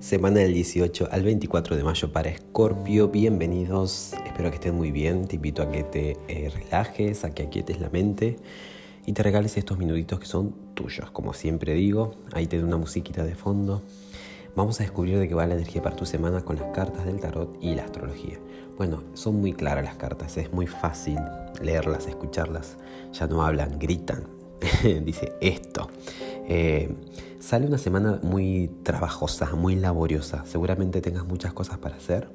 Semana del 18 al 24 de mayo para Escorpio. Bienvenidos, espero que estén muy bien. Te invito a que te eh, relajes, a que aquietes la mente y te regales estos minutitos que son tuyos. Como siempre digo, ahí te doy una musiquita de fondo. Vamos a descubrir de qué va la energía para tu semana con las cartas del tarot y la astrología. Bueno, son muy claras las cartas, es muy fácil leerlas, escucharlas. Ya no hablan, gritan. Dice esto. Eh, sale una semana muy trabajosa, muy laboriosa. Seguramente tengas muchas cosas para hacer,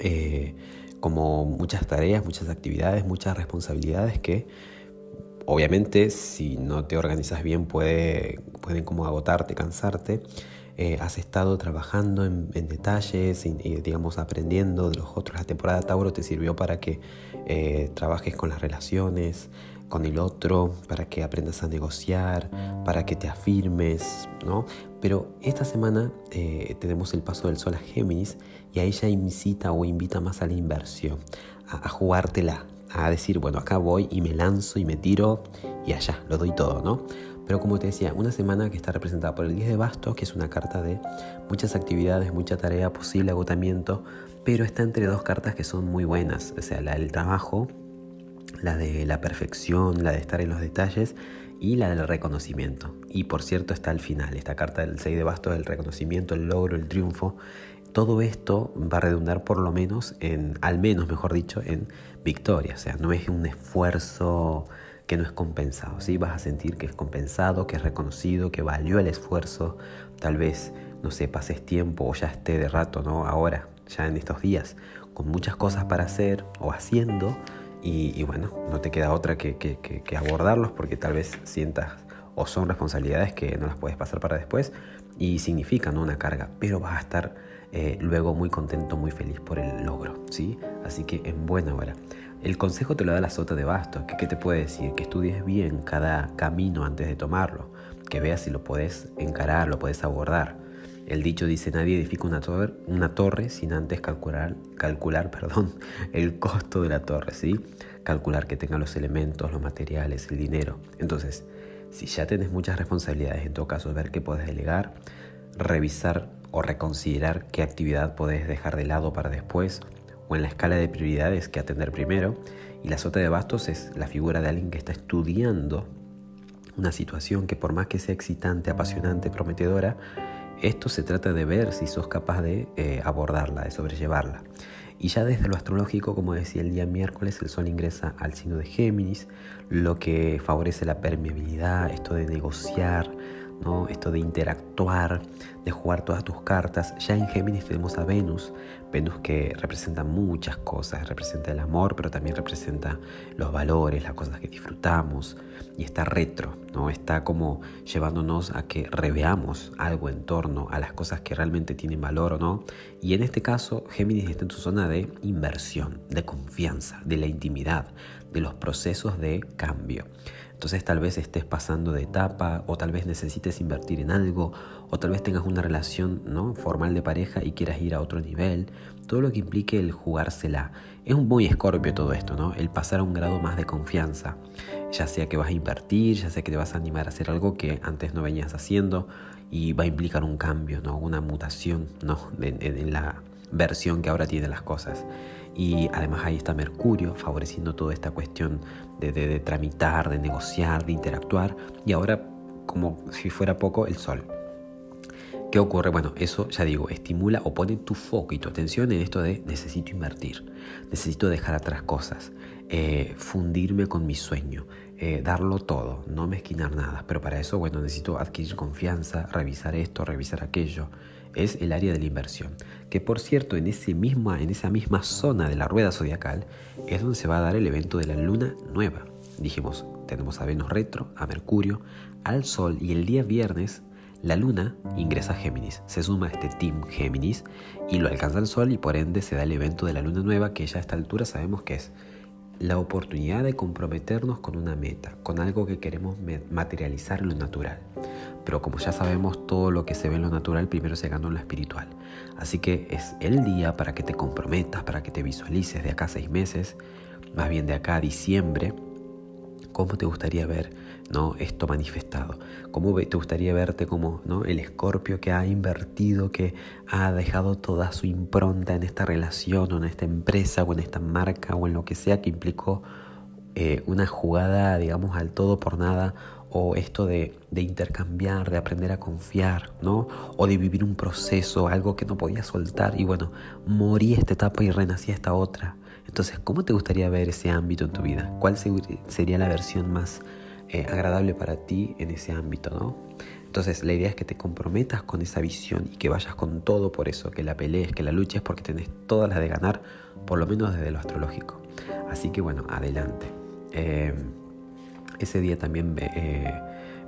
eh, como muchas tareas, muchas actividades, muchas responsabilidades que obviamente si no te organizas bien puede, pueden como agotarte, cansarte. Eh, has estado trabajando en, detalles y, digamos aprendiendo de los otros. La temporada Tauro te sirvió para que trabajes con las relaciones, con el otro, para que aprendas a negociar, para que te afirmes, ¿no? Pero esta semana eh, tenemos el paso del sol a Géminis y a ella incita o invita más a la inversión, a, jugártela, a decir, bueno, acá voy y me lanzo y me tiro y allá, lo doy todo, ¿no? Pero como te decía, una semana que está representada por el 10 de bastos, que es una carta de muchas actividades, mucha tarea, posible agotamiento, pero está entre dos cartas que son muy buenas, o sea, la del trabajo la de la perfección, la de estar en los detalles y la del reconocimiento. Y por cierto está al final, esta carta del 6 de bastos, el reconocimiento, el logro, el triunfo. Todo esto va a redundar por lo menos en, al menos mejor dicho, en victoria. O sea, no es un esfuerzo que no es compensado. ¿sí? Vas a sentir que es compensado, que es reconocido, que valió el esfuerzo. Tal vez, no sé, pases tiempo o ya esté de rato, ¿no? Ahora, ya en estos días, con muchas cosas para hacer o haciendo y, bueno, no te queda otra que, abordarlos porque tal vez sientas o son responsabilidades que no las puedes pasar para después y significan una carga, pero vas a estar eh, luego muy contento, muy feliz por el logro, ¿sí? Así que en buena hora. El consejo te lo da la sota de bastos, que qué te puede decir? Que estudies bien cada camino antes de tomarlo, que veas si lo puedes encarar, lo puedes abordar el dicho dice, nadie edifica una torre, una torre sin antes calcular, calcular perdón, el costo de la torre, ¿sí? Calcular que tenga los elementos, los materiales, el dinero. Entonces, si ya tienes muchas responsabilidades, en todo caso, ver qué puedes delegar, revisar o reconsiderar qué actividad puedes dejar de lado para después, o en la escala de prioridades que atender primero. Y la sota de bastos es la figura de alguien que está estudiando una situación que por más que sea excitante, apasionante, prometedora, esto se trata de ver si sos capaz de eh, abordarla, de sobrellevarla. Y ya desde lo astrológico, como decía el día miércoles, el Sol ingresa al signo de Géminis, lo que favorece la permeabilidad, esto de negociar, ¿no? esto de interactuar, de jugar todas tus cartas. Ya en Géminis tenemos a Venus, Venus que representa muchas cosas, representa el amor, pero también representa los valores, las cosas que disfrutamos, y está retro, ¿no? está como llevándonos a que reveamos algo en torno a las cosas que realmente tienen valor o no. Y en este caso, Géminis está en su zona de inversión, de confianza, de la intimidad, de los procesos de cambio. Entonces tal vez estés pasando de etapa o tal vez necesites invertir en algo o tal vez tengas una relación ¿no? formal de pareja y quieras ir a otro nivel. Todo lo que implique el jugársela. Es un muy escorpio todo esto, ¿no? El pasar a un grado más de confianza. Ya sea que vas a invertir, ya sea que te vas a animar a hacer algo que antes no venías haciendo y va a implicar un cambio, ¿no? Una mutación, ¿no? en la versión que ahora tiene las cosas. Y además ahí está Mercurio favoreciendo toda esta cuestión de, tramitar, de negociar, de interactuar. Y ahora, como si fuera poco, el Sol. ¿Qué ocurre? Bueno, eso ya digo, estimula o pone tu foco y tu atención en esto de necesito invertir, necesito dejar atrás cosas, eh, fundirme con mi sueño, eh, darlo todo, no mezquinar nada. Pero para eso, bueno, necesito adquirir confianza, revisar esto, revisar aquello es el área de la inversión, que por cierto en, ese en esa misma zona de la rueda zodiacal es donde se va a dar el evento de la luna nueva. Dijimos, tenemos a Venus retro, a Mercurio, al Sol y el día viernes la luna ingresa a Géminis, se suma a este team Géminis y lo alcanza el Sol y por ende se da el evento de la luna nueva que ya a esta altura sabemos que es la oportunidad de comprometernos con una meta, con algo que queremos materializar en lo natural. Pero como ya sabemos, todo lo que se ve en lo natural primero se gana en lo espiritual. Así que es el día para que te comprometas, para que te visualices de acá a seis meses, más bien de acá a diciembre, ¿Cómo te gustaría ver ¿no? esto manifestado? ¿Cómo te gustaría verte como ¿no? el escorpio que ha invertido, que ha dejado toda su impronta en esta relación o en esta empresa o en esta marca o en lo que sea que implicó eh, una jugada, digamos, al todo por nada o esto de, de, intercambiar, de aprender a confiar, ¿no? O de vivir un proceso, algo que no podía soltar y bueno, morí esta etapa y renací esta otra. Entonces, ¿cómo te gustaría ver ese ámbito en tu vida? ¿Cuál sería la versión más eh, agradable para ti en ese ámbito, ¿no? Entonces, la idea es que te comprometas con esa visión y que vayas con todo por eso, que la pelees, que la luches, porque tenés todas las de ganar, por lo menos desde lo astrológico. Así que bueno, adelante. Eh, ese día también eh,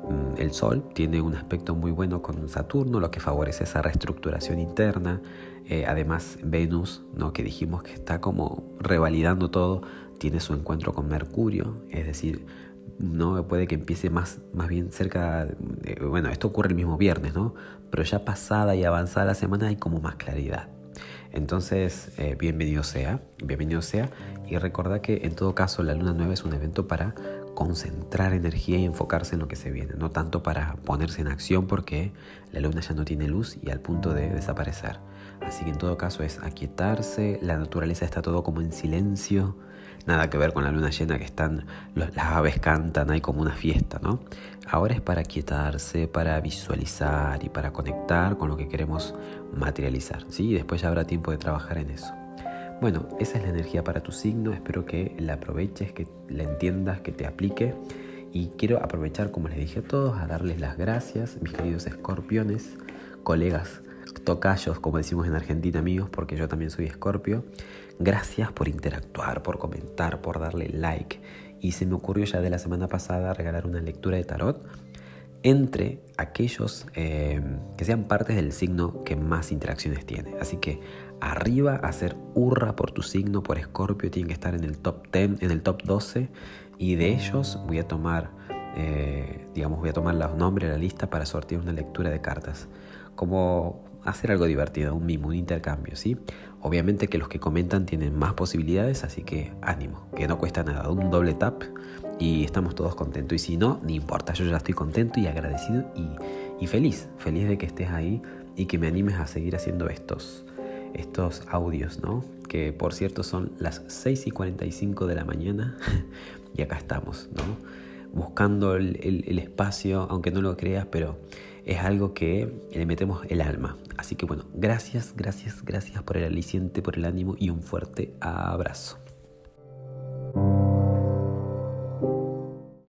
mm, el Sol tiene un aspecto muy bueno con Saturno, lo que favorece esa reestructuración interna. Eh, además, Venus, ¿no? que dijimos que está como revalidando todo, tiene su encuentro con Mercurio, es decir, no puede que empiece más, más bien cerca, bueno, esto ocurre el mismo viernes, ¿no? Pero ya pasada y avanzada la semana hay como más claridad. Entonces, eh, bienvenido sea, bienvenido sea. Y recuerda que en todo caso la luna nueva es un evento para concentrar energía y enfocarse en lo que se viene, no tanto para ponerse en acción porque la luna ya no tiene luz y al punto de desaparecer. Así que en todo caso es aquietarse, la naturaleza está todo como en silencio, nada que ver con la luna llena que están, las aves cantan, hay como una fiesta, ¿no? Ahora es para aquietarse, para visualizar y para conectar con lo que queremos materializar, ¿sí? Y después ya habrá tiempo de trabajar en eso. Bueno, esa es la energía para tu signo, espero que la aproveches, que la entiendas, que te aplique. Y quiero aprovechar, como les dije a todos, a darles las gracias, mis queridos escorpiones, colegas, tocayos, como decimos en Argentina, amigos, porque yo también soy escorpio. Gracias por interactuar, por comentar, por darle like. Y se me ocurrió ya de la semana pasada regalar una lectura de tarot entre aquellos eh, que sean partes del signo que más interacciones tiene. Así que arriba hacer hurra por tu signo, por Escorpio, tiene que estar en el top 10, en el top 12. Y de ellos voy a tomar, eh, digamos, voy a tomar los nombres de la lista para sortear una lectura de cartas. Como hacer algo divertido, un mimo, un intercambio, ¿sí? Obviamente que los que comentan tienen más posibilidades, así que ánimo, que no cuesta nada, un doble tap y estamos todos contentos. Y si no, ni importa, yo ya estoy contento y agradecido y, feliz, feliz de que estés ahí y que me animes a seguir haciendo estos, estos audios, ¿no? Que por cierto son las 6 y 45 de la mañana y acá estamos, ¿no? Buscando el espacio, aunque no lo creas, pero es algo que le metemos el alma. Así que bueno, gracias, gracias, gracias por el aliciente, por el ánimo y un fuerte abrazo.